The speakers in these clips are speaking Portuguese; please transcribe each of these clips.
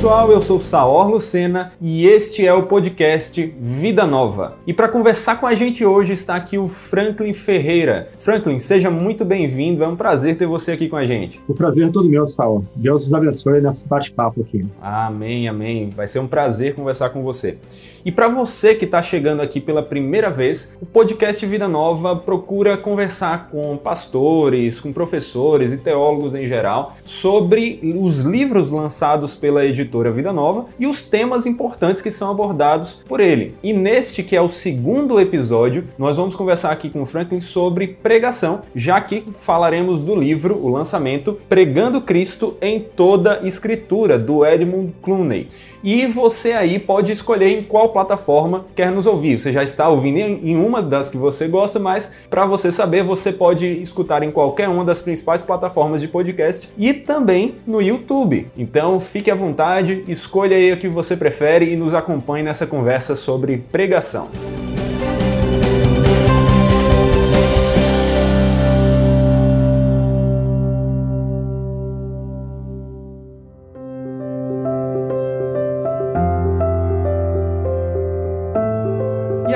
Pessoal, eu sou Saor Lucena e este é o podcast Vida Nova. E para conversar com a gente hoje está aqui o Franklin Ferreira. Franklin, seja muito bem-vindo, é um prazer ter você aqui com a gente. O prazer é todo meu, Saor. Deus os abençoe nesse bate-papo aqui. Amém, amém. Vai ser um prazer conversar com você. E para você que está chegando aqui pela primeira vez, o podcast Vida Nova procura conversar com pastores, com professores e teólogos em geral sobre os livros lançados pela editora Vida Nova e os temas importantes que são abordados por ele. E neste que é o segundo episódio, nós vamos conversar aqui com o Franklin sobre pregação, já que falaremos do livro, o lançamento Pregando Cristo em toda Escritura, do Edmund Clooney. E você aí pode escolher em qual plataforma quer nos ouvir. Você já está ouvindo em uma das que você gosta, mas para você saber, você pode escutar em qualquer uma das principais plataformas de podcast e também no YouTube. Então fique à vontade, escolha aí o que você prefere e nos acompanhe nessa conversa sobre pregação.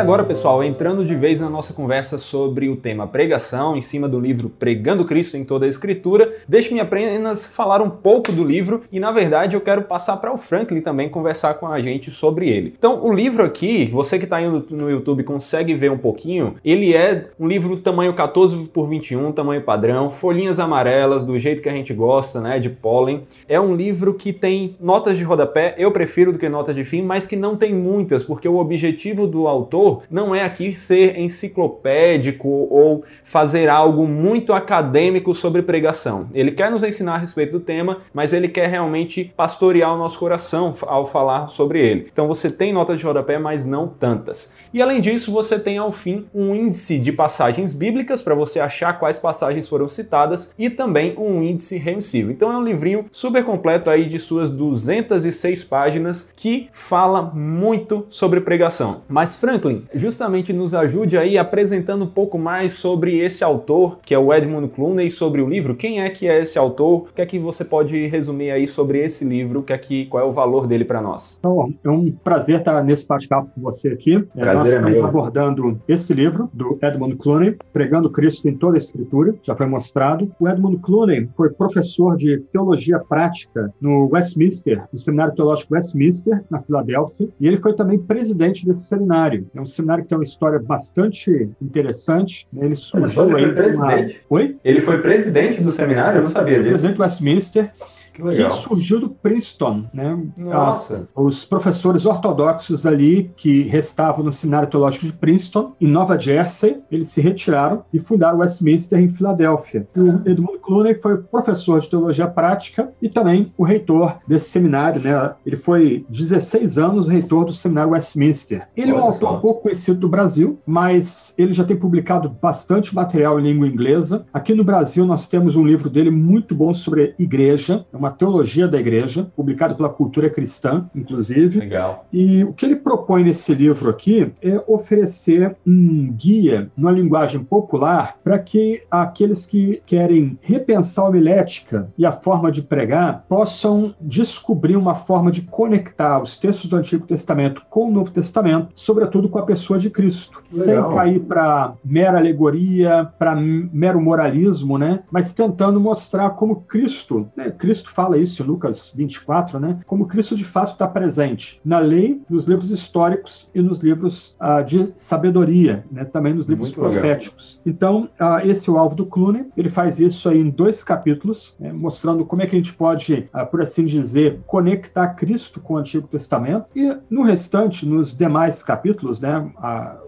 Agora, pessoal, entrando de vez na nossa conversa sobre o tema pregação, em cima do livro Pregando Cristo em toda a Escritura, deixe-me apenas falar um pouco do livro e, na verdade, eu quero passar para o Franklin também conversar com a gente sobre ele. Então, o livro aqui, você que está indo no YouTube consegue ver um pouquinho, ele é um livro tamanho 14 por 21, tamanho padrão, folhinhas amarelas, do jeito que a gente gosta, né, de pólen. É um livro que tem notas de rodapé, eu prefiro do que notas de fim, mas que não tem muitas, porque o objetivo do autor não é aqui ser enciclopédico ou fazer algo muito acadêmico sobre pregação. Ele quer nos ensinar a respeito do tema, mas ele quer realmente pastorear o nosso coração ao falar sobre ele. Então você tem notas de rodapé, mas não tantas. E além disso, você tem ao fim um índice de passagens bíblicas para você achar quais passagens foram citadas e também um índice remissivo. Então é um livrinho super completo aí de suas 206 páginas que fala muito sobre pregação. Mas Franklin, justamente nos ajude aí apresentando um pouco mais sobre esse autor, que é o Edmund Clooney, sobre o livro. Quem é que é esse autor? O que é que você pode resumir aí sobre esse livro? Que é que, qual é o valor dele para nós? Então, é um prazer estar nesse bate-papo com você aqui. É, prazer nós estamos é abordando esse livro do Edmund Clooney, Pregando Cristo em toda a Escritura, já foi mostrado. O Edmund Clooney foi professor de teologia prática no Westminster, no Seminário Teológico Westminster, na Filadélfia, e ele foi também presidente desse seminário. É um seminário que tem uma história bastante interessante. Né? Ele surgiu ele foi presidente. Uma... Oi? Ele foi presidente do seminário? Eu não sabia disso. Presidente Westminster que, que surgiu do Princeton, né? Nossa. Ah, os professores ortodoxos ali que restavam no Seminário Teológico de Princeton, em Nova Jersey, eles se retiraram e fundaram Westminster em Filadélfia. E o Edmund Clooney foi professor de teologia prática e também o reitor desse seminário, né? Ele foi 16 anos reitor do seminário Westminster. Ele Olha é um autor só. pouco conhecido do Brasil, mas ele já tem publicado bastante material em língua inglesa. Aqui no Brasil nós temos um livro dele muito bom sobre igreja, é uma teologia da igreja, publicado pela Cultura Cristã, inclusive. Legal. E o que ele propõe nesse livro aqui é oferecer um guia numa linguagem popular para que aqueles que querem repensar a homilética e a forma de pregar possam descobrir uma forma de conectar os textos do Antigo Testamento com o Novo Testamento, sobretudo com a pessoa de Cristo, Legal. sem cair para mera alegoria, para mero moralismo, né? Mas tentando mostrar como Cristo, né? Cristo fala isso em Lucas 24, né? Como Cristo de fato está presente na lei, nos livros históricos e nos livros uh, de sabedoria, né? Também nos livros Muito proféticos. Legal. Então, uh, esse é o alvo do Clooney. Ele faz isso aí em dois capítulos, né? mostrando como é que a gente pode, uh, por assim dizer, conectar Cristo com o Antigo Testamento. E no restante, nos demais capítulos, né?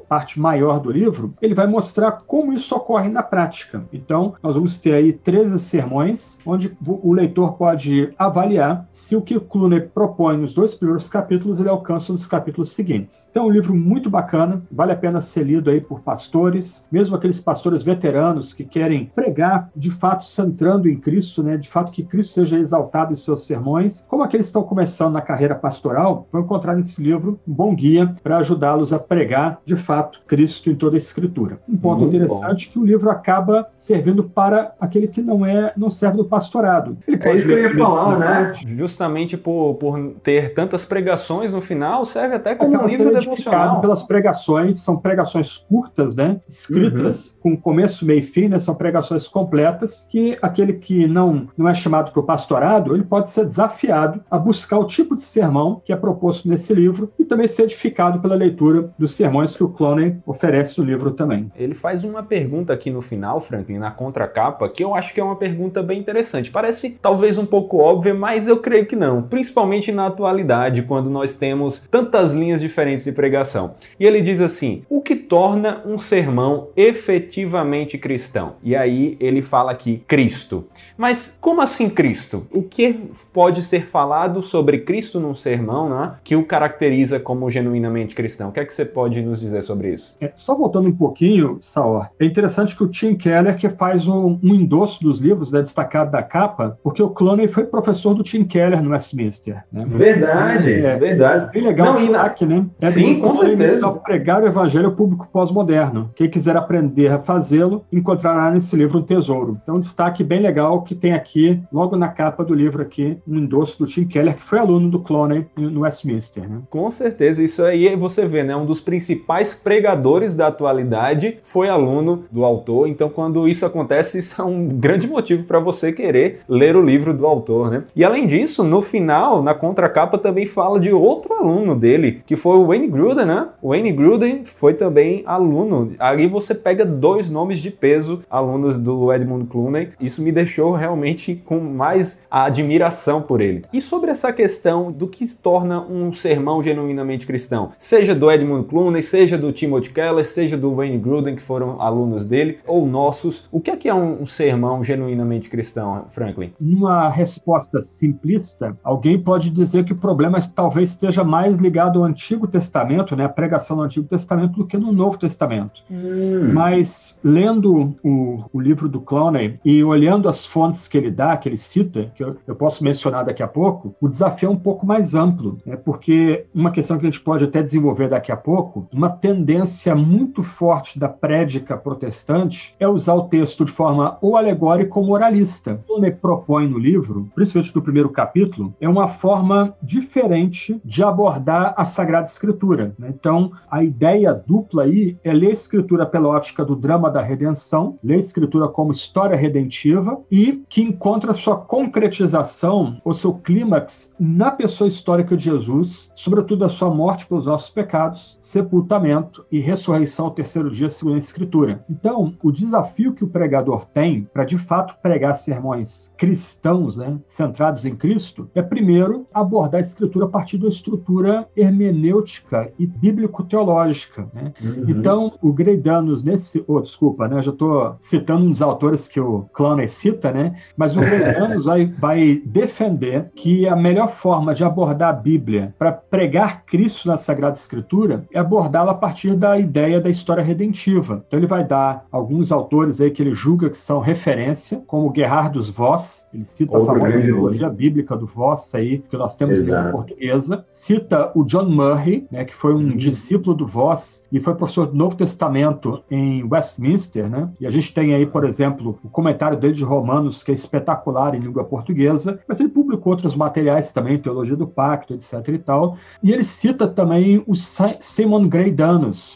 Parte maior do livro, ele vai mostrar como isso ocorre na prática. Então, nós vamos ter aí 13 sermões, onde o leitor pode avaliar se o que Cluner propõe nos dois primeiros capítulos ele alcança nos capítulos seguintes. Então, é um livro muito bacana, vale a pena ser lido aí por pastores, mesmo aqueles pastores veteranos que querem pregar de fato centrando em Cristo, né? De fato que Cristo seja exaltado em seus sermões, como aqueles que estão começando na carreira pastoral, vão encontrar nesse livro um bom guia para ajudá-los a pregar de fato fato, Cristo em toda a Escritura. Um ponto Muito interessante bom. que o livro acaba servindo para aquele que não é, não serve do pastorado. Ele é isso que eu ia falar, né? Justamente por, por ter tantas pregações no final, serve até como Aquela um livro devocional. pelas pregações, são pregações curtas, né? Escritas uhum. com começo, meio e fim, né? São pregações completas que aquele que não, não é chamado para o pastorado, ele pode ser desafiado a buscar o tipo de sermão que é proposto nesse livro e também ser edificado pela leitura dos sermões que o Clonen oferece no livro também. Ele faz uma pergunta aqui no final, Franklin, na contracapa, que eu acho que é uma pergunta bem interessante. Parece talvez um pouco óbvia, mas eu creio que não, principalmente na atualidade, quando nós temos tantas linhas diferentes de pregação. E ele diz assim: o que torna um sermão efetivamente cristão? E aí ele fala aqui Cristo. Mas como assim Cristo? O que pode ser falado sobre Cristo num sermão né, que o caracteriza como genuinamente cristão? O que é que você pode nos dizer sobre isso? É, só voltando um pouquinho, Saor, é interessante que o Tim Keller que faz um, um endosso dos livros, né, destacado da capa, porque o Clooney foi professor do Tim Keller no Westminster. Né? Verdade, é, verdade. Bem legal Não, o destaque, na... né? É Sim, com certeza. pregar o evangelho ao público pós-moderno. Quem quiser aprender a fazê-lo, encontrará nesse livro um tesouro. Então, um destaque bem legal que tem aqui, logo na capa do livro aqui, um endosso do Tim Keller, que foi aluno do Clooney no Westminster. Né? Com certeza, isso aí você vê, né? Um dos principais pregadores da atualidade foi aluno do autor. Então, quando isso acontece, isso é um grande motivo para você querer ler o livro do autor, né? E além disso, no final, na contracapa também fala de outro aluno dele, que foi o Wayne Gruden, né? O Wayne Gruden foi também aluno. Aí você pega dois nomes de peso, alunos do Edmund Clooney. Isso me deixou realmente com mais admiração por ele. E sobre essa questão do que torna um sermão genuinamente cristão, seja do Edmund Clooney, seja do Timothy Keller, seja do Wayne Gruden, que foram alunos dele, ou nossos, o que é que é um sermão genuinamente cristão, Franklin? Numa resposta simplista, alguém pode dizer que o problema talvez esteja mais ligado ao Antigo Testamento, né, a pregação do Antigo Testamento, do que no Novo Testamento. Hum. Mas lendo o, o, livro do Clowney e olhando as fontes que ele dá, que ele cita, que eu, eu posso mencionar daqui a pouco, o desafio é um pouco mais amplo, né, porque uma questão que a gente pode até desenvolver daqui a pouco, uma tendência muito forte da prédica protestante é usar o texto de forma ou alegórica ou moralista. O Clowney propõe no livro, principalmente no primeiro capítulo, é uma forma diferente de abordar a Sagrada Escritura. Né? Então, a ideia dupla aí é ler a Escritura pela ótica do drama da redenção, ler a Escritura como história redentiva e que encontra sua concretização, ou seu clímax, na pessoa histórica de Jesus, sobretudo a sua morte pelos nossos pecados, sepultamento e ressurreição ao terceiro dia, segundo a Escritura. Então, o desafio que o pregador tem para de fato pregar sermões cristãos, né, centrados em Cristo, é primeiro abordar a Escritura a partir da estrutura hermenêutica e bíblico-teológica. Né? Uhum. Então, o Greidanos, nesse. Oh, desculpa, né? já estou citando um dos autores que o Clowney cita, né? mas o Greidanos vai, vai defender que a melhor forma de abordar a Bíblia para pregar Cristo na Sagrada Escritura é abordá-la a partir da ideia da história redentiva. Então, ele vai dar alguns autores aí que ele julga que são referência, como Gerhardus Voss, ele cita Outro a famosa teologia bíblica do Voss aí, que nós temos em língua portuguesa, cita o John Murray, né, que foi um uhum. discípulo do Voss e foi professor do Novo Testamento em Westminster, né? E a gente tem aí, por exemplo, o comentário dele de Romanos, que é espetacular em língua portuguesa, mas ele publicou outros materiais também, Teologia do Pacto, etc e tal. E ele cita também o Simon Gray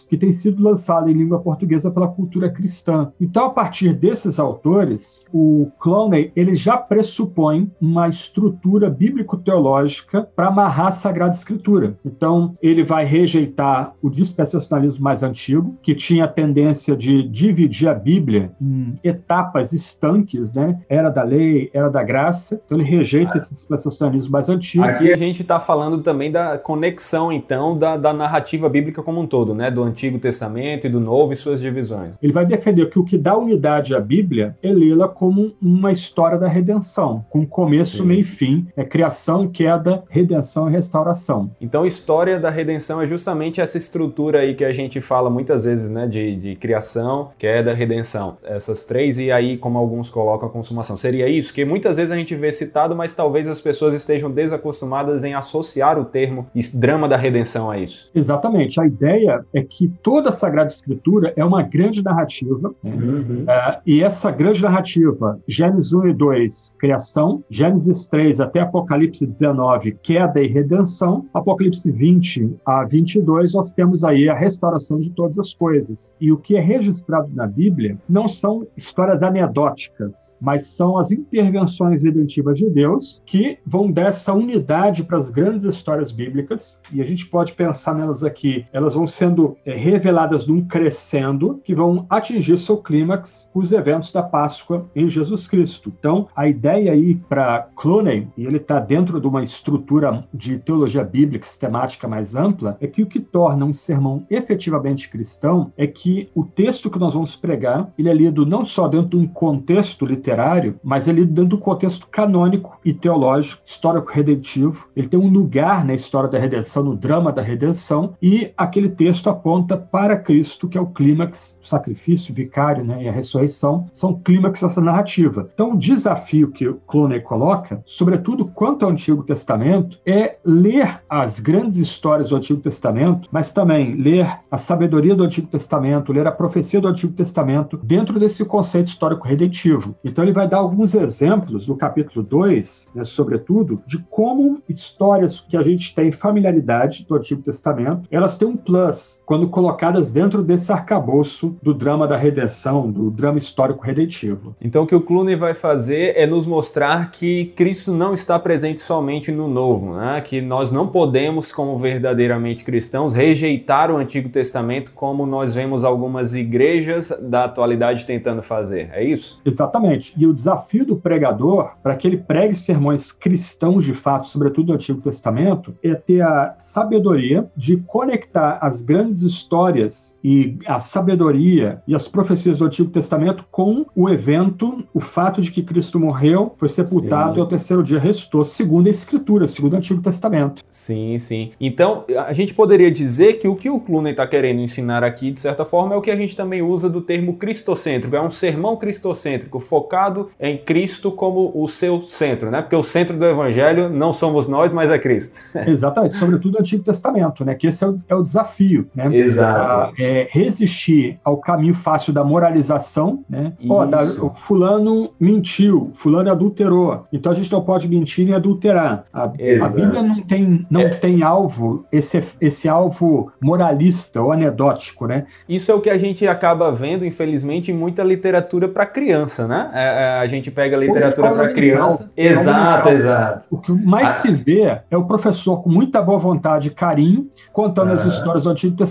Que tem sido lançado em língua portuguesa pela cultura cristã. Então, a partir desses autores, o Clowney ele já pressupõe uma estrutura bíblico-teológica para amarrar a Sagrada Escritura. Então, ele vai rejeitar o dispensacionalismo mais antigo, que tinha a tendência de dividir a Bíblia em etapas estanques, né? Era da lei, era da graça. Então, ele rejeita esse dispensacionalismo mais antigo. Aqui a gente está falando também da conexão, então, da, da narrativa bíblica como um todo, né? Do Antigo Testamento e do Novo e suas divisões. Ele vai defender que o que dá unidade à Bíblia é lê-la como uma história da redenção, com começo, Sim. meio e fim, é criação, queda, redenção e restauração. Então, história da redenção é justamente essa estrutura aí que a gente fala muitas vezes, né, de, de criação, queda, redenção. Essas três e aí, como alguns colocam, a consumação. Seria isso? Que muitas vezes a gente vê citado, mas talvez as pessoas estejam desacostumadas em associar o termo drama da redenção a isso. Exatamente. A ideia é que toda a Sagrada Escritura é uma grande narrativa, uhum. uh, e essa grande narrativa, Gênesis 1 e 2, criação, Gênesis 3 até Apocalipse 19, queda e redenção, Apocalipse 20 a 22, nós temos aí a restauração de todas as coisas. E o que é registrado na Bíblia não são histórias anedóticas, mas são as intervenções redentivas de Deus que vão dar essa unidade para as grandes histórias bíblicas, e a gente pode pensar nelas aqui, elas vão sendo é, reveladas num crescendo que vão atingir seu clímax os eventos da Páscoa em Jesus Cristo. Então, a ideia aí para Clooney, e ele está dentro de uma estrutura de teologia bíblica sistemática mais ampla, é que o que torna um sermão efetivamente cristão é que o texto que nós vamos pregar, ele é lido não só dentro de um contexto literário, mas é lido dentro do contexto canônico e teológico, histórico-redentivo. Ele tem um lugar na história da redenção, no drama da redenção, e aquele texto aponta para Cristo, que é o clímax, o sacrifício vicário né, e a ressurreição, são clímax dessa narrativa. Então, o desafio que o Clooney coloca, sobretudo quanto ao Antigo Testamento, é ler as grandes histórias do Antigo Testamento, mas também ler a sabedoria do Antigo Testamento, ler a profecia do Antigo Testamento dentro desse conceito histórico redentivo. Então, ele vai dar alguns exemplos no capítulo 2, né, sobretudo, de como histórias que a gente tem familiaridade do Antigo Testamento, elas têm um plus quando colocadas dentro desse arcabouço do drama da redenção, do drama histórico redentivo. Então, o que o Clooney vai fazer é nos mostrar que Cristo não está presente somente no Novo, né? que nós não podemos, como verdadeiramente cristãos, rejeitar o Antigo Testamento como nós vemos algumas igrejas da atualidade tentando fazer. É isso? Exatamente. E o desafio do pregador, para que ele pregue sermões cristãos de fato, sobretudo do Antigo Testamento, é ter a sabedoria de conectar as grandes histórias e a sabedoria e as profecias do Antigo Testamento com o evento, o fato de que Cristo morreu, foi sepultado sim. e ao terceiro dia restou, segundo a Escritura, segundo o Antigo Testamento. Sim, sim. Então, a gente poderia dizer que o que o Clooney está querendo ensinar aqui, de certa forma, é o que a gente também usa do termo cristocêntrico. É um sermão cristocêntrico, focado em Cristo como o seu centro, né? Porque o centro do Evangelho não somos nós, mas é Cristo. Exatamente, sobretudo o Antigo Testamento, né? Que esse é o, é o desafio, né? Exato. É, resistir ao caminho fácil da moralização, né? Ó, oh, fulano mentiu, fulano adulterou, então a gente não pode mentir e adulterar. A, a Bíblia não tem, não é. tem alvo, esse, esse alvo moralista ou anedótico, né? Isso é o que a gente acaba vendo, infelizmente, em muita literatura para criança, né? É, é, a gente pega literatura para criança. Exato, exato. O que mais ah. se vê é o professor com muita boa vontade e carinho, contando ah. as histórias do Antigo Testamento,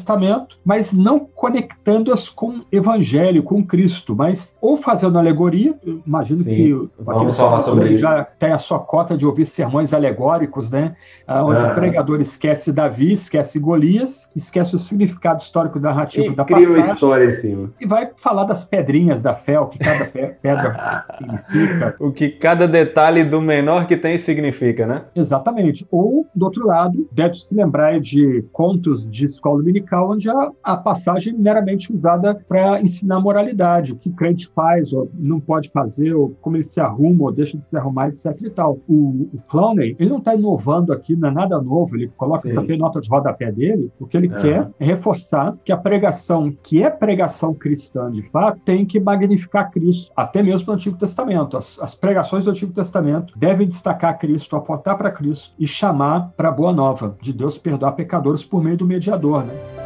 mas não conectando-as com o Evangelho, com Cristo, mas ou fazendo alegoria, imagino Sim. que Vamos falar sobre isso. já tem a sua cota de ouvir sermões alegóricos, né? Ah, onde ah. o pregador esquece Davi, esquece Golias, esquece o significado histórico narrativo e da cria passagem. Uma história em cima. E vai falar das pedrinhas da fé, o que cada pedra significa. O que cada detalhe do menor que tem significa, né? Exatamente. Ou, do outro lado, deve se lembrar de contos de escola dominical, onde a, a passagem é meramente usada para ensinar moralidade, o que crente faz ou não pode fazer, ou como ele se arruma ou deixa de se arrumar, etc e tal. O, o Clowney, ele não está inovando aqui, não é nada novo, ele coloca Sim. isso aqui em nota de rodapé dele, o que ele é. quer é reforçar que a pregação, que é pregação cristã de fato, tem que magnificar Cristo, até mesmo no Antigo Testamento. As, as pregações do Antigo Testamento devem destacar Cristo, apontar para Cristo e chamar para a boa nova de Deus perdoar pecadores por meio do mediador, né?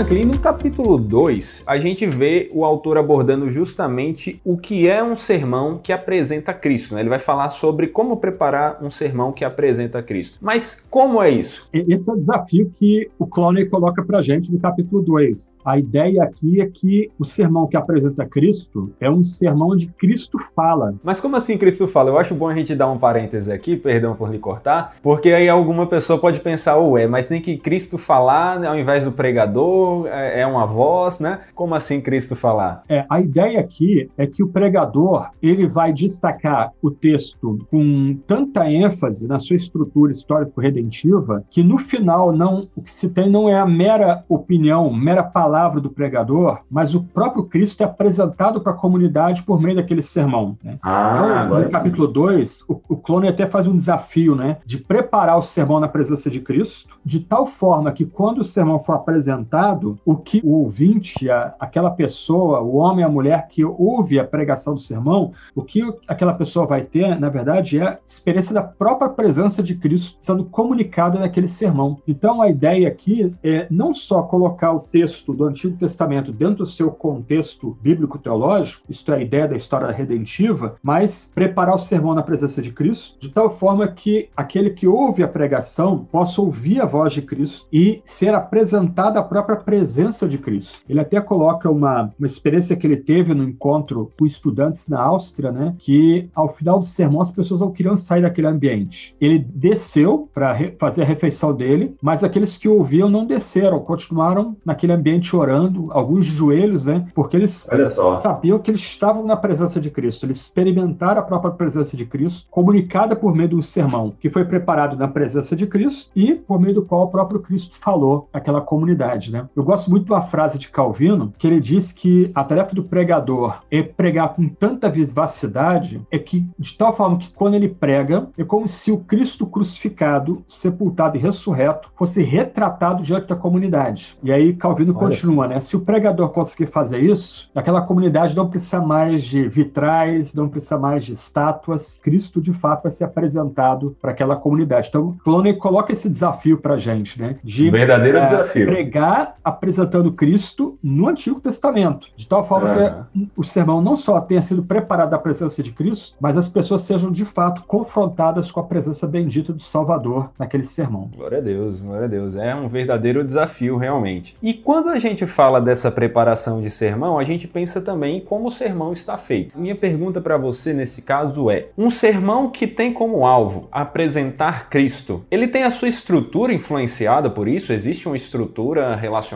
Franklin, no capítulo 2, a gente vê o autor abordando justamente o que é um sermão que apresenta Cristo. Né? Ele vai falar sobre como preparar um sermão que apresenta Cristo. Mas como é isso? Esse é o desafio que o Clowney coloca para gente no capítulo 2. A ideia aqui é que o sermão que apresenta Cristo é um sermão onde Cristo fala. Mas como assim Cristo fala? Eu acho bom a gente dar um parêntese aqui, perdão por lhe cortar, porque aí alguma pessoa pode pensar, ué, mas tem que Cristo falar ao invés do pregador, pregador é, é uma voz, né? Como assim Cristo falar? É, a ideia aqui é que o pregador ele vai destacar o texto com tanta ênfase na sua estrutura histórico-redentiva que no final não o que se tem não é a mera opinião, mera palavra do pregador, mas o próprio Cristo é apresentado para a comunidade por meio daquele sermão. Né? Ah, então, no capítulo 2, o, o Clone até faz um desafio né, de preparar o sermão na presença de Cristo, de tal forma que quando o sermão for apresentado, o que o ouvinte, a, aquela pessoa, o homem, a mulher que ouve a pregação do sermão, o que aquela pessoa vai ter, na verdade, é a experiência da própria presença de Cristo sendo comunicada naquele sermão. Então, a ideia aqui é não só colocar o texto do Antigo Testamento dentro do seu contexto bíblico-teológico, isto é, a ideia da história redentiva, mas preparar o sermão na presença de Cristo, de tal forma que aquele que ouve a pregação possa ouvir a voz de Cristo e ser apresentada a própria presença de Cristo. Ele até coloca uma, uma experiência que ele teve no encontro com estudantes na Áustria, né, que ao final do sermão as pessoas não queriam sair daquele ambiente. Ele desceu para fazer a refeição dele, mas aqueles que ouviam não desceram, continuaram naquele ambiente orando, alguns de joelhos, né, porque eles sabiam que eles estavam na presença de Cristo, eles experimentaram a própria presença de Cristo, comunicada por meio do sermão que foi preparado na presença de Cristo e por meio do qual o próprio Cristo falou àquela comunidade, né? Eu gosto muito da frase de Calvino, que ele diz que a tarefa do pregador é pregar com tanta vivacidade, é que de tal forma que quando ele prega, é como se o Cristo crucificado, sepultado e ressurreto fosse retratado diante da comunidade. E aí Calvino Olha. continua, né? Se o pregador conseguir fazer isso, aquela comunidade não precisa mais de vitrais, não precisa mais de estátuas. Cristo de fato vai ser apresentado para aquela comunidade. Então, Clooney coloca esse desafio para a gente, né? De um verdadeiro é, desafio. pregar apresentando Cristo no Antigo Testamento, de tal forma é. que o sermão não só tenha sido preparado da presença de Cristo, mas as pessoas sejam de fato confrontadas com a presença bendita do Salvador naquele sermão. Glória a Deus, glória a Deus. É um verdadeiro desafio realmente. E quando a gente fala dessa preparação de sermão, a gente pensa também em como o sermão está feito. Minha pergunta para você nesse caso é: um sermão que tem como alvo apresentar Cristo, ele tem a sua estrutura influenciada por isso? Existe uma estrutura relacionada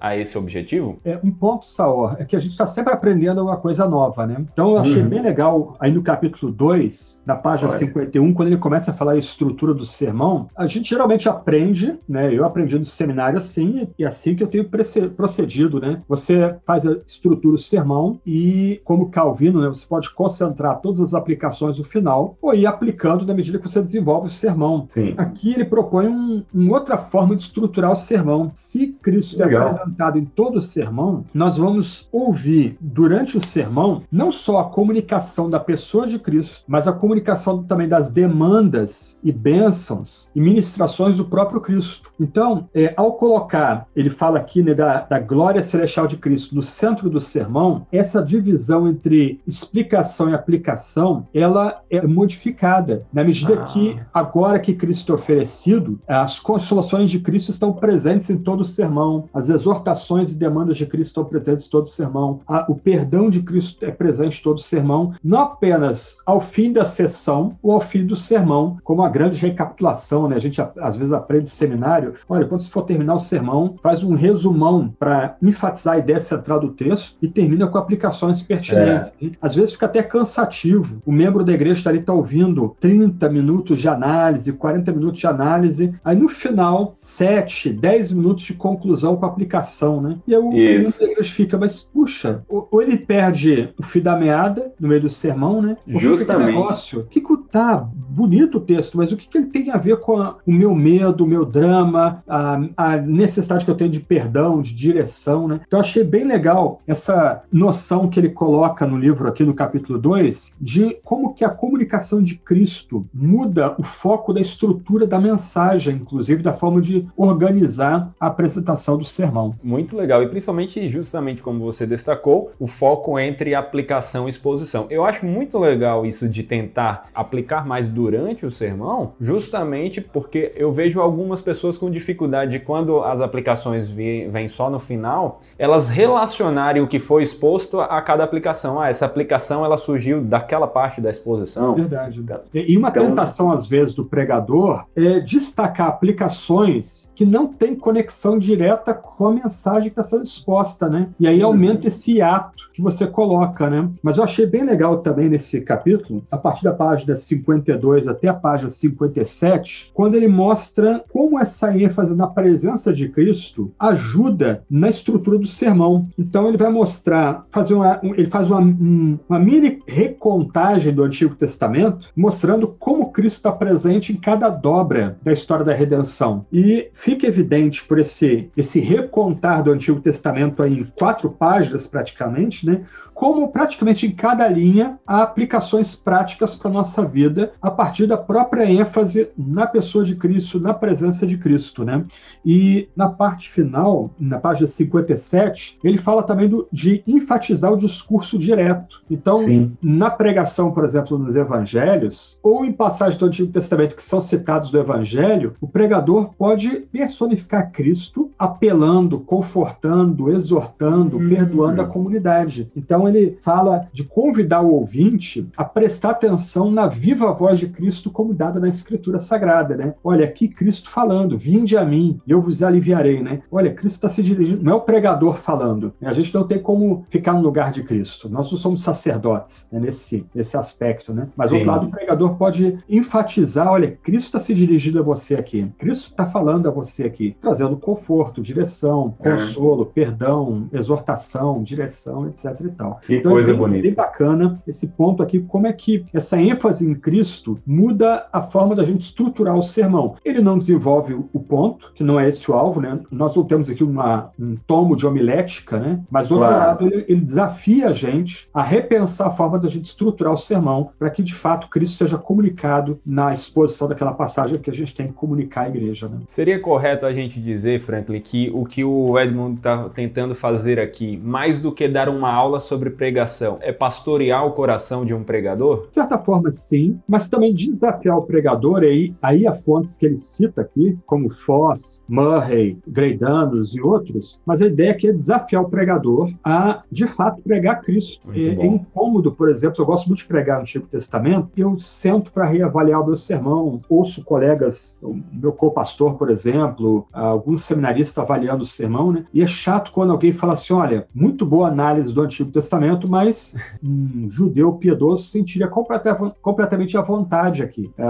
a esse objetivo? É, um ponto, Saor, é que a gente está sempre aprendendo alguma coisa nova, né? Então eu achei uhum. bem legal aí no capítulo 2, na página Olha. 51, quando ele começa a falar a estrutura do sermão, a gente geralmente aprende, né? Eu aprendi no seminário assim, e assim que eu tenho procedido, né? Você faz a estrutura do sermão e, como Calvino, né? Você pode concentrar todas as aplicações no final ou ir aplicando na medida que você desenvolve o sermão. Sim. Aqui ele propõe um, uma outra forma de estruturar o sermão. Se Cristo é apresentado em todo o sermão, nós vamos ouvir durante o sermão não só a comunicação da pessoa de Cristo, mas a comunicação também das demandas e bênçãos e ministrações do próprio Cristo. Então, é, ao colocar, ele fala aqui né, da, da glória celestial de Cristo no centro do sermão, essa divisão entre explicação e aplicação, ela é modificada na medida ah. que agora que Cristo é oferecido, as consolações de Cristo estão presentes em todo o sermão, as exortações e demandas de Cristo estão presentes em todo o sermão, a, o perdão de Cristo é presente em todo o sermão, não apenas ao fim da sessão ou ao fim do sermão, como a grande recapitulação, né? A gente às vezes aprende no seminário, olha, quando você for terminar o sermão, faz um resumão para enfatizar a ideia central do texto e termina com aplicações pertinentes. É. Às vezes fica até cansativo. O membro da igreja está ali tá ouvindo 30 minutos de análise, 40 minutos de análise, aí no final, 7, 10 minutos de conclusão com aplicação, né? E aí o igreja fica, mas puxa, ou ele perde o fio da meada no meio do sermão, né? Ou Justamente. Negócio, o que, que tá bonito o texto, mas o que, que ele tem a ver com a, o meu medo, o meu drama, a, a, necessidade que eu tenho de perdão, de direção, né? Então achei bem legal essa noção que ele coloca no livro aqui no capítulo 2 de como que a comunicação de Cristo muda o foco da estrutura da mensagem, inclusive da forma de organizar a apresentação do sermão. Muito legal e principalmente justamente como você destacou, o foco entre aplicação e exposição. Eu acho muito legal isso de tentar aplicar mais durante o sermão, justamente porque eu vejo algumas pessoas com dificuldade de quando as aplicações vêm só no final, elas relacionarem o que foi exposto a cada aplicação. Ah, essa aplicação ela surgiu daquela parte da exposição. Verdade. Então, e uma então, tentação, às vezes, do pregador é destacar aplicações que não têm conexão direta importa com a mensagem que está sendo exposta, né? E aí aumenta esse ato que você coloca, né? Mas eu achei bem legal também nesse capítulo, a partir da página 52 até a página 57, quando ele mostra como essa ênfase na presença de Cristo ajuda na estrutura do sermão. Então ele vai mostrar, fazer uma, ele faz uma, uma mini recontagem do Antigo Testamento, mostrando como Cristo está presente em cada dobra da história da redenção. E fica evidente por esse, esse recontar do Antigo Testamento aí em quatro páginas praticamente, né? como praticamente em cada linha há aplicações práticas para a nossa vida a partir da própria ênfase na pessoa de Cristo, na presença de Cristo. Né? E na parte final, na página 57, ele fala também do, de enfatizar o discurso direto. Então, Sim. na pregação, por exemplo, nos evangelhos, ou em passagens do Antigo Testamento que são citados do evangelho, o pregador pode personificar Cristo apelando, confortando, exortando, hum. perdoando a comunidade. Então, então ele fala de convidar o ouvinte a prestar atenção na viva voz de Cristo como dada na Escritura Sagrada, né? Olha, aqui Cristo falando, vinde a mim e eu vos aliviarei, né? Olha, Cristo está se dirigindo, não é o pregador falando. Né? A gente não tem como ficar no lugar de Cristo. Nós não somos sacerdotes né? nesse, nesse aspecto, né? Mas, do outro lado, o pregador pode enfatizar, olha, Cristo está se dirigindo a você aqui. Cristo está falando a você aqui, trazendo conforto, direção, é. consolo, é. perdão, exortação, direção, etc e tal. Que então, coisa é bem, bonita. bem bacana esse ponto aqui, como é que essa ênfase em Cristo muda a forma da gente estruturar o sermão. Ele não desenvolve o ponto, que não é esse o alvo, né? Nós não temos aqui uma, um tomo de homilética, né? Mas, do outro lado, ele, ele desafia a gente a repensar a forma da gente estruturar o sermão para que, de fato, Cristo seja comunicado na exposição daquela passagem que a gente tem que comunicar à igreja, né? Seria correto a gente dizer, Franklin, que o que o Edmund está tentando fazer aqui, mais do que dar uma aula sobre pregação é pastorear o coração de um pregador? De certa forma, sim, mas também desafiar o pregador, aí, aí há fontes que ele cita aqui, como Foss, Murray, Greidanos e outros, mas a ideia aqui é desafiar o pregador a, de fato, pregar Cristo. É, é, incômodo, por exemplo, eu gosto muito de pregar no Antigo Testamento, eu sento para reavaliar o meu sermão, ouço colegas, o meu co-pastor, por exemplo, alguns seminaristas avaliando o sermão, né? E é chato quando alguém fala assim, olha, muito boa análise do Antigo Testamento, mas um judeu piedoso sentiria completamente à vontade aqui. É,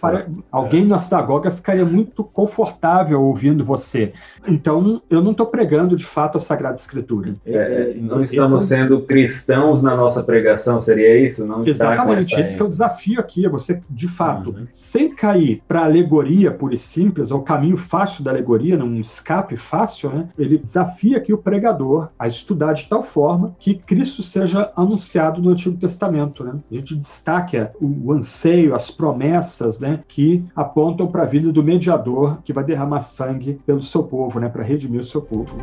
para, alguém na sinagoga ficaria muito confortável ouvindo você. Então, eu não estou pregando de fato a Sagrada Escritura. É, é, não estamos sendo cristãos na nossa pregação, seria isso? Não Exatamente, esse é o desafio aqui, é você, de fato, uhum. sem cair para alegoria pura e simples, ou caminho fácil da alegoria, num escape fácil, né? ele desafia aqui o pregador a estudar de tal forma que Cristo seja anunciado no Antigo Testamento. Né? A gente destaca o, o anseio, as promessas né, que apontam para a vida do mediador que vai derramar sangue pelo seu povo, né, para redimir o seu povo.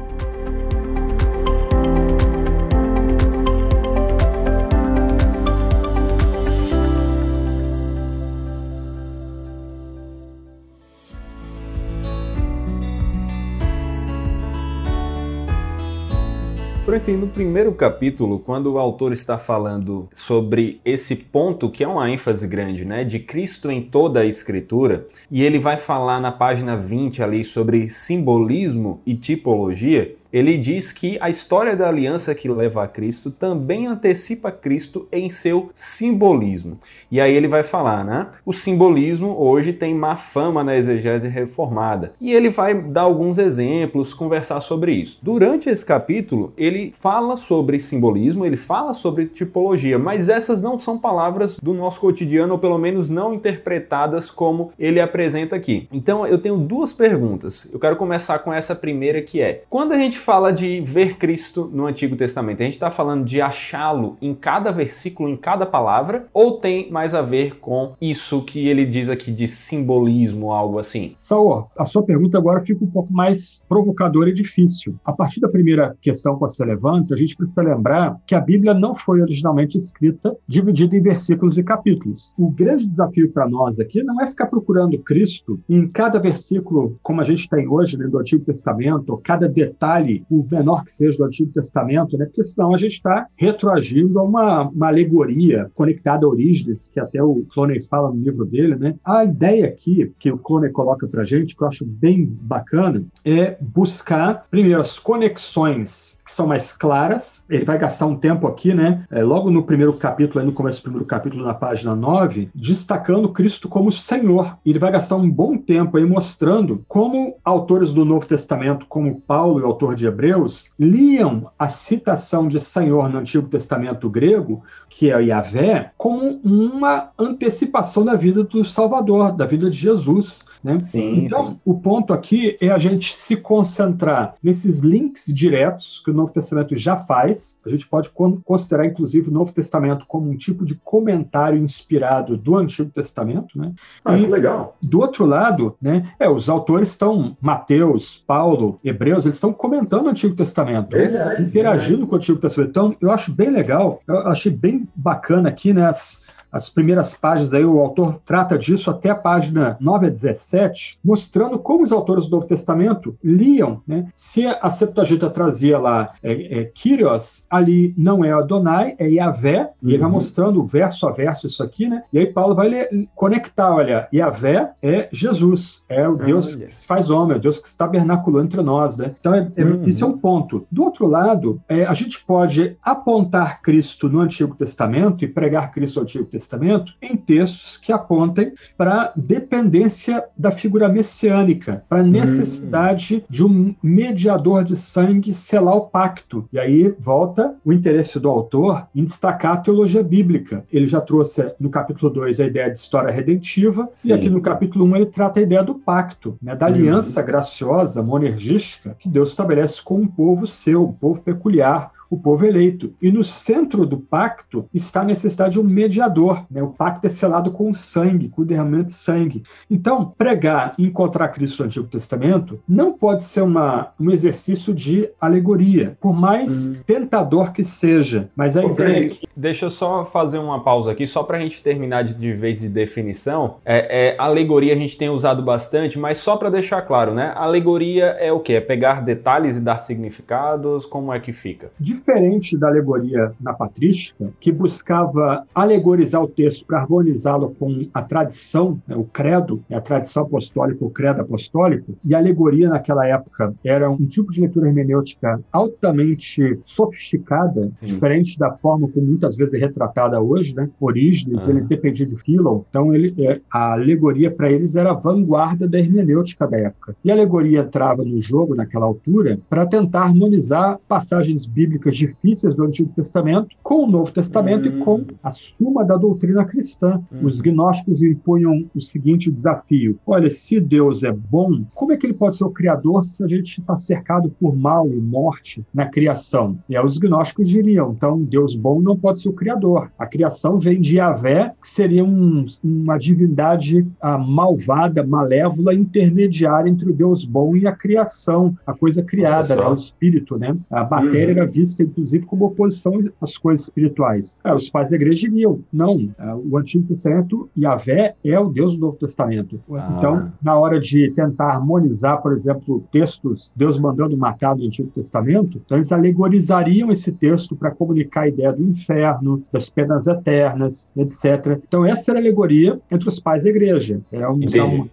Franklin, no primeiro capítulo, quando o autor está falando sobre esse ponto, que é uma ênfase grande, né, de Cristo em toda a Escritura, e ele vai falar na página 20 ali sobre simbolismo e tipologia, ele diz que a história da aliança que leva a Cristo também antecipa Cristo em seu simbolismo. E aí ele vai falar, né? O simbolismo hoje tem má fama na exegese reformada. E ele vai dar alguns exemplos, conversar sobre isso. Durante esse capítulo, ele fala sobre simbolismo, ele fala sobre tipologia, mas essas não são palavras do nosso cotidiano, ou pelo menos não interpretadas como ele apresenta aqui. Então eu tenho duas perguntas. Eu quero começar com essa primeira que é: quando a gente fala de ver Cristo no Antigo Testamento, a gente está falando de achá-lo em cada versículo, em cada palavra, ou tem mais a ver com isso que ele diz aqui de simbolismo, algo assim? Saul, a sua pergunta agora fica um pouco mais provocadora e difícil. A partir da primeira questão que você levanta, a gente precisa lembrar que a Bíblia não foi originalmente escrita dividida em versículos e capítulos. O grande desafio para nós aqui não é ficar procurando Cristo em cada versículo, como a gente tem hoje né, do Antigo Testamento, ou cada detalhe o menor que seja do Antigo Testamento, né? porque senão a gente está retroagindo a uma, uma alegoria conectada a Orígenes, que até o Cloney fala no livro dele. Né? A ideia aqui, que o Cloney coloca para gente, que eu acho bem bacana, é buscar, primeiro, as conexões que são mais claras. Ele vai gastar um tempo aqui, né? É, logo no primeiro capítulo, aí no começo do primeiro capítulo, na página 9, destacando Cristo como Senhor. E ele vai gastar um bom tempo aí mostrando como autores do Novo Testamento, como Paulo, o autor de Hebreus, liam a citação de Senhor no Antigo Testamento grego, que é Yahvé, como uma antecipação da vida do Salvador, da vida de Jesus. Né? Sim, então, sim. o ponto aqui é a gente se concentrar nesses links diretos que Novo Testamento já faz. A gente pode considerar, inclusive, o Novo Testamento como um tipo de comentário inspirado do Antigo Testamento. Né? Ah, e, que legal. Do outro lado, né, é, os autores estão, Mateus, Paulo, Hebreus, eles estão comentando o Antigo Testamento, verdade, interagindo verdade. com o Antigo Testamento. Então, eu acho bem legal, eu achei bem bacana aqui, né, as, as primeiras páginas aí, o autor trata disso até a página 9 a 17, mostrando como os autores do Novo Testamento liam, né? Se a Septuaginta trazia lá é, é, Kyrios, ali não é Adonai, é Yahvé, uhum. e ele vai uhum. mostrando verso a verso isso aqui, né? E aí Paulo vai ler, conectar, olha, Yahvé é Jesus, é o Deus que se faz homem, é o Deus que se tabernaculou entre nós, né? Então, é, é, uhum. isso é um ponto. Do outro lado, é, a gente pode apontar Cristo no Antigo Testamento e pregar Cristo no Antigo Testamento Testamento em textos que apontem para dependência da figura messiânica, para a hum. necessidade hum. de um mediador de sangue selar o pacto. E aí volta o interesse do autor em destacar a teologia bíblica. Ele já trouxe no capítulo 2 a ideia de história redentiva, Sim. e aqui no capítulo 1 um ele trata a ideia do pacto, né, da aliança hum. graciosa, monergística, que Deus estabelece com um povo seu, um povo peculiar, o povo eleito. E no centro do pacto está a necessidade de um mediador. Né? O pacto é selado com sangue, com o derramamento de sangue. Então, pregar e encontrar Cristo no Antigo Testamento não pode ser uma, um exercício de alegoria, por mais hum. tentador que seja. Mas a ideia. É Deixa eu só fazer uma pausa aqui, só para a gente terminar de, de vez de definição. É, é, alegoria a gente tem usado bastante, mas só para deixar claro, né? Alegoria é o quê? É pegar detalhes e dar significados? Como é que fica? De diferente da alegoria na patrística, que buscava alegorizar o texto para harmonizá-lo com a tradição, né, o credo, a tradição apostólica, o credo apostólico, e a alegoria naquela época era um tipo de leitura hermenêutica altamente sofisticada, Sim. diferente da forma como muitas vezes é retratada hoje, né? Orígenes, ah. ele dependia de Philon, então ele, é, a alegoria para eles era a vanguarda da hermenêutica da época. E a alegoria entrava no jogo naquela altura para tentar harmonizar passagens bíblicas difíceis do Antigo Testamento com o Novo Testamento e com a suma da doutrina cristã. Os gnósticos impunham o seguinte desafio: olha, se Deus é bom, como é que ele pode ser o Criador se a gente está cercado por mal e morte na criação? E aí os gnósticos diriam: então, Deus bom não pode ser o Criador. A criação vem de Yahvé, que seria um, uma divindade ah, malvada, malévola, intermediária entre o Deus bom e a criação, a coisa criada, né? o espírito, né? A matéria uhum. era vista vista, inclusive, como oposição às coisas espirituais. Os pais da igreja diriam, não, é, o Antigo Testamento, Yahvé é o Deus do Novo Testamento. Ah. Então, na hora de tentar harmonizar, por exemplo, textos, Deus mandando matar no Antigo Testamento, então eles alegorizariam esse texto para comunicar a ideia do inferno, das penas eternas, etc. Então, essa era a alegoria entre os pais da igreja. Era um,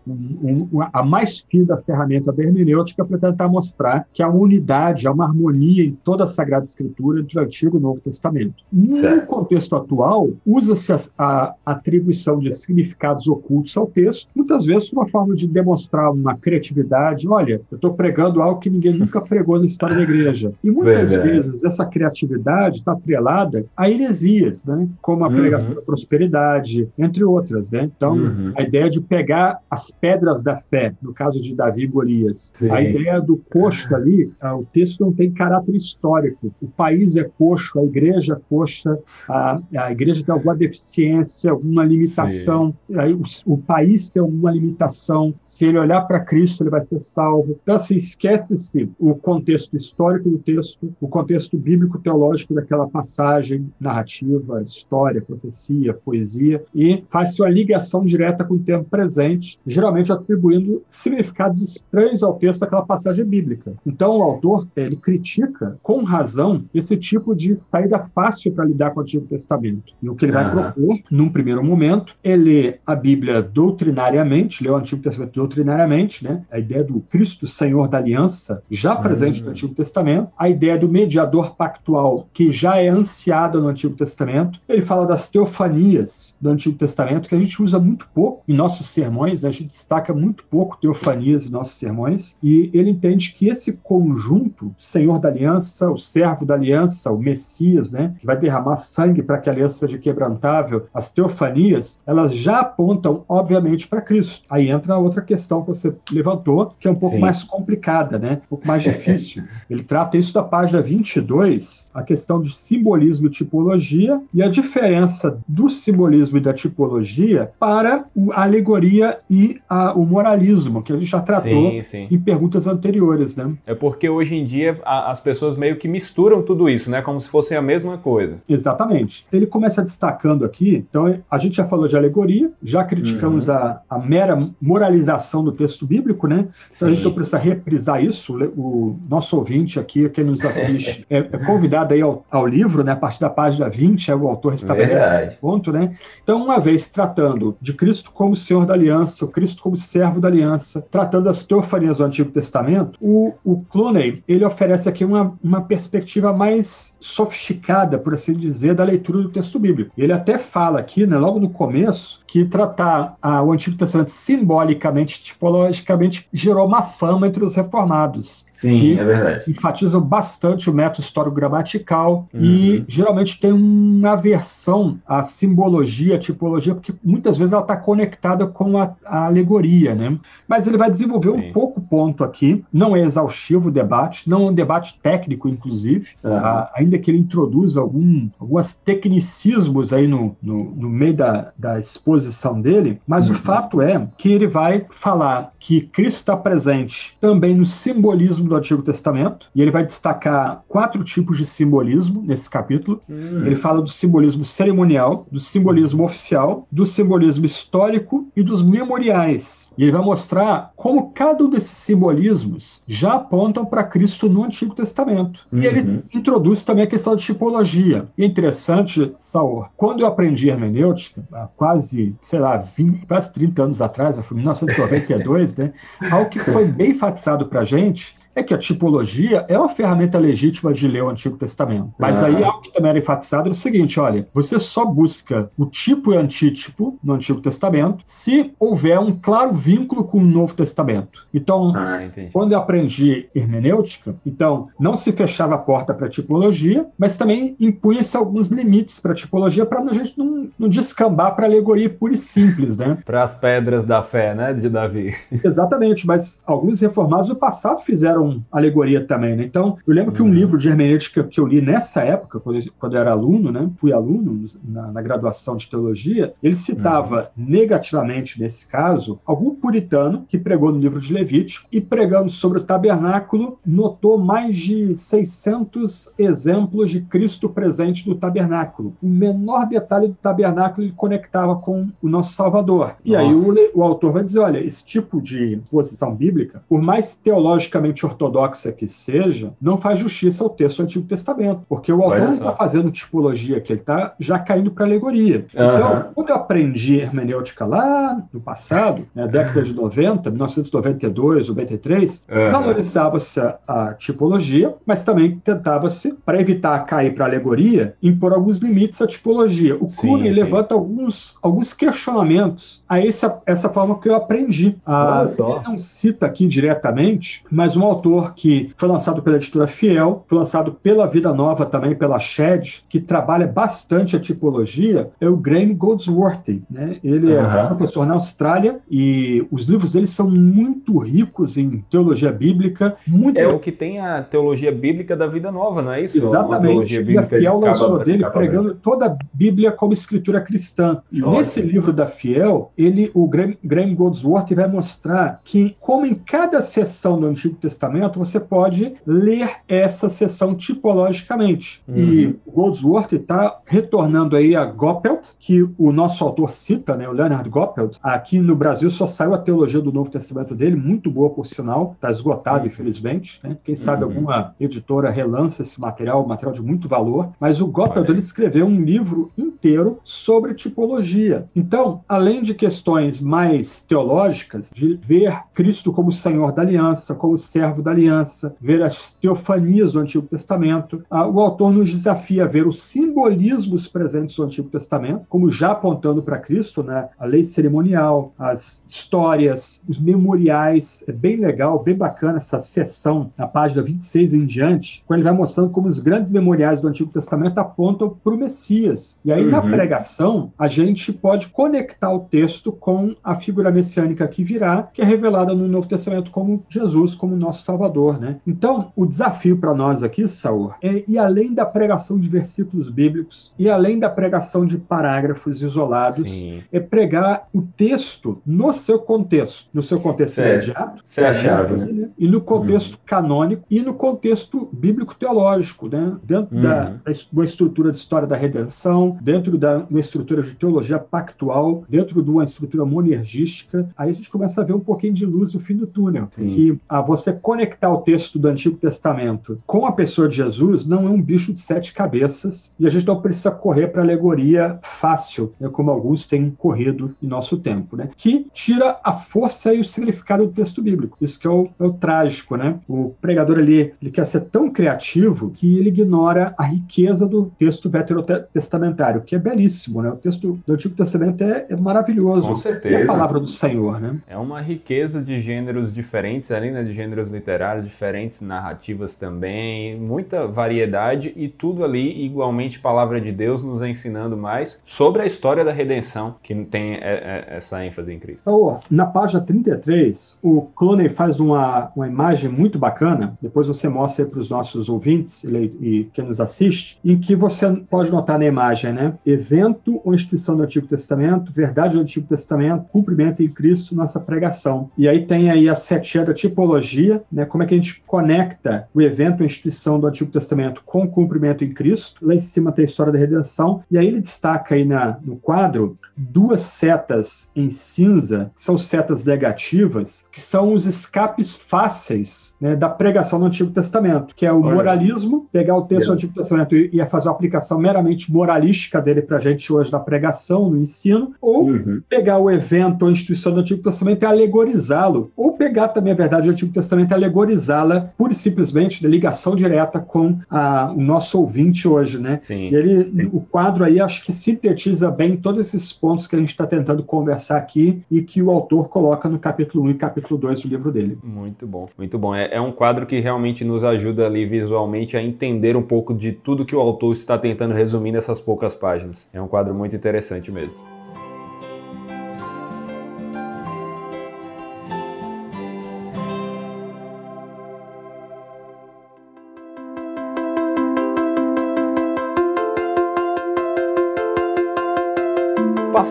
um, um, a mais fina ferramenta da hermenêutica para tentar mostrar que há uma unidade, há uma harmonia em toda a Sagrada Escritura entre o Antigo e Novo Testamento. Certo. No contexto atual, usa-se a, a, atribuição de significados ocultos ao texto, muitas vezes uma forma de demonstrar uma criatividade. Olha, eu estou pregando algo que ninguém nunca pregou na história da igreja. E muitas Verdade. vezes essa criatividade está atrelada a heresias, né? como a uhum. pregação da prosperidade, entre outras. Né? Então, uhum. a ideia de pegar as pedras da fé, no caso de Davi e Golias, Sim. a ideia do coxo ali, ah, o texto não tem caráter histórico, o país é coxo, a igreja é coxa, a, a igreja tem alguma deficiência, alguma limitação, aí o, o, país tem alguma limitação. Se ele olhar para Cristo, ele vai ser salvo. Então, assim, esquece-se o contexto histórico do texto, o contexto bíblico-teológico daquela passagem, narrativa, história, profecia, poesia, e faz-se uma ligação direta com o tempo presente, geralmente atribuindo significados estranhos ao texto daquela passagem bíblica. Então, o autor, ele critica, com razão, esse tipo de saída fácil para lidar com o Antigo Testamento. E o que ele vai propor, num primeiro momento, é ler a Bíblia doutrinariamente, ler o Antigo Testamento doutrinariamente, né? a ideia do Cristo Senhor da Aliança, já presente uhum. no Antigo Testamento, a ideia do mediador pactual, que já é ansiada no Antigo Testamento. Ele fala das teofanias do Antigo Testamento, que a gente usa muito pouco em nossos sermões, né? a gente destaca muito pouco teofanias em nossos sermões, e ele entende que esse conjunto, Senhor da Aliança, o servo da aliança, o Messias, né, que vai derramar sangue para que a aliança seja quebrantável, as teofanias, elas já apontam, obviamente, para Cristo. Aí entra a outra questão que você levantou, que é um pouco Sim. mais complicada, né, um pouco mais difícil. Ele trata isso da página 22, a questão de simbolismo e tipologia e a diferença do simbolismo e da tipologia para a alegoria e a, o moralismo, que a gente já tratou sim, sim. em perguntas anteriores, né? É porque hoje em dia a, as pessoas meio que misturam tudo isso, né? Como se fosse a mesma coisa. Exatamente. Ele começa destacando aqui, então a gente já falou de alegoria, já criticamos uhum. a, a, mera moralização do texto bíblico, né? Então Sim. a gente não precisa reprisar isso. O nosso ouvinte aqui, quem nos assiste, é, é convidado aí ao, ao, livro, né? A partir da página 20, é o autor estabelece Verdade. esse ponto, né? Então, uma vez tratando de Cristo como Senhor da Aliança, o Cristo como servo da aliança, tratando as teofanias do Antigo Testamento, o, o Clooney, ele oferece aqui uma, uma perspectiva mais sofisticada, por assim dizer, da leitura do texto bíblico. Ele até fala aqui, né, logo no começo, que tratar ah, o Antigo Testamento simbolicamente, tipologicamente, gerou uma fama entre os reformados. Sim, é verdade. Enfatizam bastante o método histórico-gramatical uhum. e geralmente tem uma aversão à simbologia, à tipologia, porque muitas vezes ela está conectada com a, a, alegoria, né? Mas ele vai desenvolver Sim. um pouco ponto aqui, não é exaustivo o debate, não é um debate técnico, inclusive, uhum. ah, ainda que ele introduza algum, alguns tecnicismos aí no, no, no meio da, da exposição dele, mas uhum. o fato é que ele vai falar que Cristo está presente também no simbolismo do Antigo Testamento, e ele vai destacar quatro tipos de simbolismo nesse capítulo. Uhum. Ele fala do simbolismo cerimonial, do simbolismo oficial, do simbolismo histórico e dos memoriais. E ele vai mostrar como cada um desses simbolismos já apontam para Cristo no Antigo Testamento. Uhum. E ele uhum. introduz também a questão de tipologia. E é interessante, Saor, quando eu aprendi hermenêutica, há quase, sei lá, 20, quase 30 anos atrás, foi em 1992, né? Algo que foi bem enfatizado para a gente é que a tipologia é uma ferramenta legítima de ler o Antigo Testamento. Mas aí algo que também era enfatizado é o seguinte: olha, você só busca o tipo e antítipo no Antigo Testamento se houver um claro vínculo com o Novo Testamento. Então, ah, quando eu aprendi hermenêutica, então não se fechava a porta para a tipologia, mas também impunha-se alguns limites para a tipologia para a gente não, não descambar para alegoria pura e simples, né? Para as pedras da fé, né, de Davi. Exatamente, mas alguns reformados do passado fizeram fizeram alegoria também, né? Então, eu lembro que um uhum. livro de hermenêutica que eu li nessa época, quando eu, quando eu era aluno, né? Fui aluno na, na graduação de teologia, ele citava uhum. negativamente, nesse caso, algum puritano que pregou no livro de Levítico e pregando sobre o tabernáculo, notou mais de 600 exemplos de Cristo presente no tabernáculo. O menor detalhe do tabernáculo ele conectava com o nosso Salvador. E Nossa. aí o, o autor vai dizer, olha, esse tipo de posição bíblica, por mais teologicamente ortodoxa que seja, não faz justiça ao texto do Antigo Testamento, porque o autor não está fazendo tipologia aqui, ele está já caindo para alegoria. Uhum. Então, quando eu aprendi hermenêutica lá no passado, na né, década de 90, 1992, 93, uhum. valorizava-se a, a, tipologia, mas também tentava-se, para evitar cair para alegoria, impor alguns limites à tipologia. O Kuhn levanta alguns, alguns questionamentos a essa, essa forma que eu aprendi. Ah, ele não cita aqui diretamente, mas um autor autor que foi lançado pela editora Fiel, foi lançado pela Vida Nova também, pela Shed, que trabalha bastante a tipologia, é o Graham Goldsworthy. Né? Ele uhum. é professor na Austrália e os livros dele são muito ricos em teologia bíblica. Muito é o que tem a teologia bíblica da Vida Nova, não é isso? Exatamente. E a Fiel lançou dele pregando toda a Bíblia como escritura cristã. E nesse livro da Fiel, ele, o Graham, Graham Goldsworthy vai mostrar que, como em cada sessão do Antigo Testamento, você pode ler essa sessão tipologicamente. Uhum. E Goldsworth está retornando aí a Goppelt, que o nosso autor cita, né, o Leonard Goppelt. Aqui no Brasil só saiu a teologia do Novo Testamento dele, muito boa por sinal, está esgotado, uhum. infelizmente. Né? Quem sabe uhum. alguma editora relança esse material, material de muito valor. Mas o Goppelt ele escreveu um livro inteiro sobre tipologia. Então, além de questões mais teológicas, de ver Cristo como Senhor da aliança, como servo da aliança, ver as teofanias do Antigo Testamento, o autor nos desafia a ver os simbolismos presentes no Antigo Testamento, como já apontando para Cristo, né? a lei cerimonial, as histórias, os memoriais. É bem legal, bem bacana essa sessão, na página 26 em diante, quando ele vai mostrando como os grandes memoriais do Antigo Testamento apontam para o Messias. E aí, uhum. na pregação, a gente pode conectar o texto com a figura messiânica que virá, que é revelada no Novo Testamento como Jesus, como nosso Salvador. Né? Então, o desafio para nós aqui, Saur, é ir além da pregação de versículos bíblicos e além da pregação de parágrafos isolados, Sim. é pregar o texto no seu contexto, no seu contexto certo. imediato, chave, né? e no contexto canônico e no contexto bíblico-teológico, né? dentro hum. da, da estrutura de história da redenção, dentro da uma estrutura de teologia pactual, dentro de uma estrutura monergística, aí a gente começa a ver um pouquinho de luz no fim do túnel, Sim. que a você conectar o texto do Antigo Testamento com a pessoa de Jesus não é um bicho de sete cabeças e a gente não precisa correr para alegoria fácil, né, como alguns têm corrido em nosso tempo, né? Que tira a força e o significado do texto bíblico. Isso que é o, é o trágico, né? O pregador ali, ele quer ser tão criativo que ele ignora a riqueza do texto veterotestamentário, que é belíssimo, né? O texto do Antigo Testamento é, é maravilhoso. Com certeza. É a palavra do Senhor, né? É uma riqueza de gêneros diferentes, além né, de gêneros literários diferentes, narrativas também, muita variedade e tudo ali igualmente palavra de Deus nos ensinando mais sobre a história da redenção que tem é, é, essa ênfase em Cristo. Então, na página 33, o Clooney faz uma, uma imagem muito bacana, depois você mostra para os nossos ouvintes e, e quem nos assiste, em que você pode notar na imagem, né? Evento ou instituição do Antigo Testamento, verdade do Antigo Testamento, cumprimento em Cristo, nossa pregação. E aí tem aí a setinha da tipologia, né? Como é que a gente conecta o evento ou instituição do Antigo Testamento com o cumprimento em Cristo. Lá em cima tem a história da redenção. E aí ele destaca aí na, no quadro duas setas em cinza, que são setas negativas, que são os escapes fáceis né, da pregação do Antigo Testamento, que é o moralismo, pegar o texto do Antigo Testamento e, e fazer uma aplicação meramente moralística dele para a gente hoje na pregação, no ensino, ou uhum. pegar o evento ou instituição do Antigo Testamento e alegorizá-lo, ou pegar também a verdade do Antigo Testamento e alegorizá-la pura e simplesmente da ligação direta com a, o nosso ouvinte hoje, né? Sim. E ele, Sim. o quadro aí acho que sintetiza bem todos esses pontos que a gente está tentando conversar aqui e que o autor coloca no capítulo 1 e capítulo 2 do livro dele. Muito bom, muito bom. É, é um quadro que realmente nos ajuda ali visualmente a entender um pouco de tudo que o autor está tentando resumir nessas poucas páginas. É um quadro muito interessante mesmo.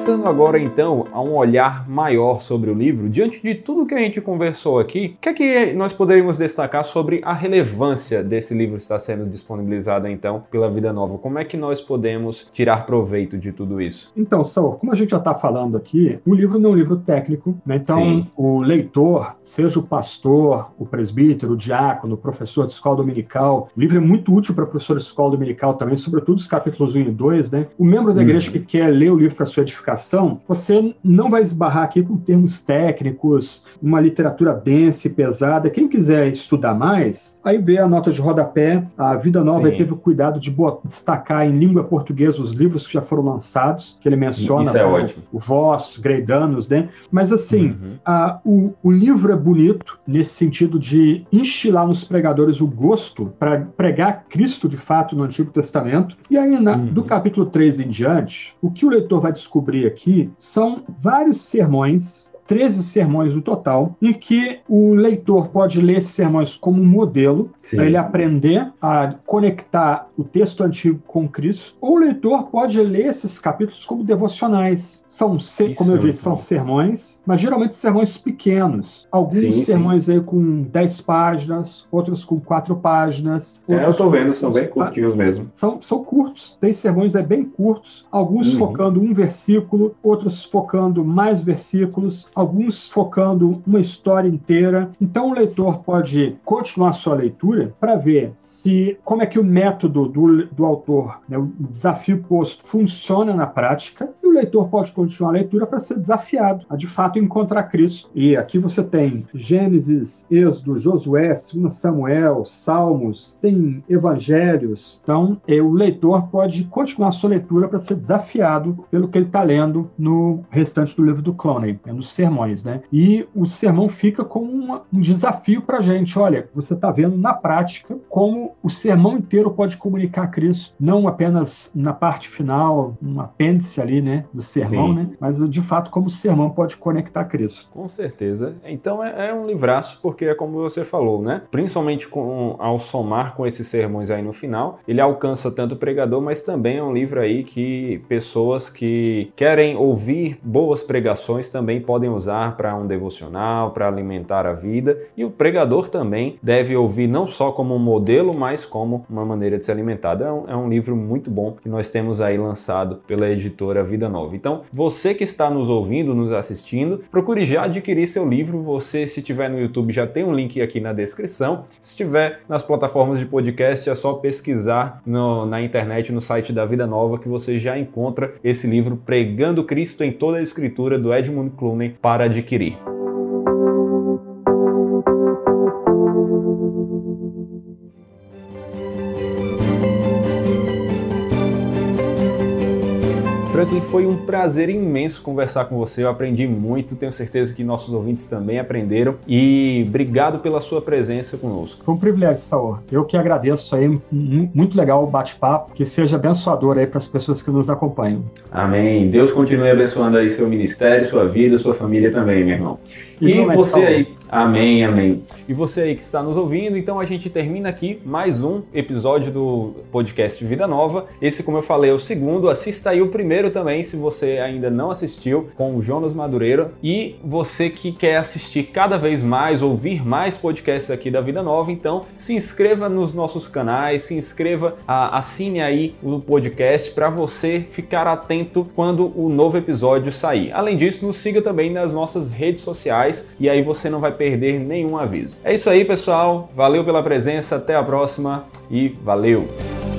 Passando agora então a um olhar maior sobre o livro, diante de tudo que a gente conversou aqui, o que é que nós poderíamos destacar sobre a relevância desse livro estar sendo disponibilizado então pela Vida Nova? Como é que nós podemos tirar proveito de tudo isso? Então, Saul, como a gente já está falando aqui, o livro não é um livro técnico, né? então Sim. o leitor, seja o pastor, o presbítero, o diácono, o professor de escola dominical, o livro é muito útil para professor de escola dominical também, sobretudo os capítulos 1 e 2, né? O membro da igreja uhum. que quer ler o livro para sua edificação codificação, você não vai esbarrar aqui com termos técnicos, uma literatura densa e pesada. Quem quiser estudar mais, aí vê a nota de rodapé. A Vida Nova teve o cuidado de destacar em língua portuguesa os livros que já foram lançados, que ele menciona. Isso é o, ótimo. O Voss, Greidanos, né? Mas assim, uhum. a, o, o livro é bonito nesse sentido de instilar nos pregadores o gosto para pregar Cristo de fato no Antigo Testamento. E aí, na, uhum. do capítulo 3 em diante, o que o leitor vai descobrir aqui são vários sermões 13 sermões no total, em que o leitor pode ler esses sermões como um modelo, para ele aprender a conectar o texto antigo com Cristo, ou o leitor pode ler esses capítulos como devocionais. São, como eu disse, são sermões, mas geralmente sermões pequenos. Alguns sim, sermões sim. aí com 10 páginas, outros com 4 páginas. É, eu estou vendo, são bem curtinhos mesmo. São, são curtos, tem sermões é bem curtos, alguns uhum. focando um versículo, outros focando mais versículos, alguns focando uma história inteira. Então o leitor pode continuar sua leitura para ver se como é que o método do, do autor, né, o desafio posto, funciona na prática. E o leitor pode continuar a leitura para ser desafiado a de fato encontrar Cristo. E aqui você tem Gênesis, Êxodo, Josué, 2 Samuel, Salmos, tem Evangelhos. Então é, o leitor pode continuar sua leitura para ser desafiado pelo que ele está lendo no restante do livro do Clooney, né, no sermão sermões, né? E o sermão fica como uma, um desafio para a gente. Olha, você está vendo na prática como o sermão inteiro pode comunicar Cristo, não apenas na parte final, um apêndice ali, né, do sermão, Sim. né? Mas de fato como o sermão pode conectar Cristo. Com certeza. Então é, é um livraço porque é como você falou, né? Principalmente com, ao somar com esses sermões aí no final, ele alcança tanto o pregador, mas também é um livro aí que pessoas que querem ouvir boas pregações também podem usar para um devocional, para alimentar a vida, e o pregador também deve ouvir não só como um modelo, mas como uma maneira de se alimentar. É um, é um livro muito bom que nós temos aí lançado pela editora Vida Nova. Então, você que está nos ouvindo, nos assistindo, procure já adquirir seu livro. Você, se tiver no YouTube, já tem um link aqui na descrição. Se estiver nas plataformas de podcast, é só pesquisar no, na internet, no site da Vida Nova, que você já encontra esse livro Pregando Cristo em toda a Escritura do Edmund Clooney para adquirir. Franklin, foi um prazer imenso conversar com você. Eu aprendi muito, tenho certeza que nossos ouvintes também aprenderam. E obrigado pela sua presença conosco. Foi um privilégio, Saúl. Eu que agradeço aí. Muito legal o bate-papo. Que seja abençoador aí para as pessoas que nos acompanham. Amém. Deus continue abençoando aí seu ministério, sua vida, sua família também, meu irmão. E, você aí Amém, amém. E você aí que está nos ouvindo, então a gente termina aqui mais um episódio do podcast Vida Nova. Esse, como eu falei, é o segundo. Assista aí o primeiro também, se você ainda não assistiu, com o Jonas Madureira. E você que quer assistir cada vez mais, ouvir mais podcasts aqui da Vida Nova, então se inscreva nos nossos canais, se inscreva, assine aí o podcast para você ficar atento quando o novo episódio sair. Além disso, nos siga também nas nossas redes sociais e aí você não vai perder nenhum aviso. É isso aí, pessoal. Valeu pela presença, até a próxima e valeu!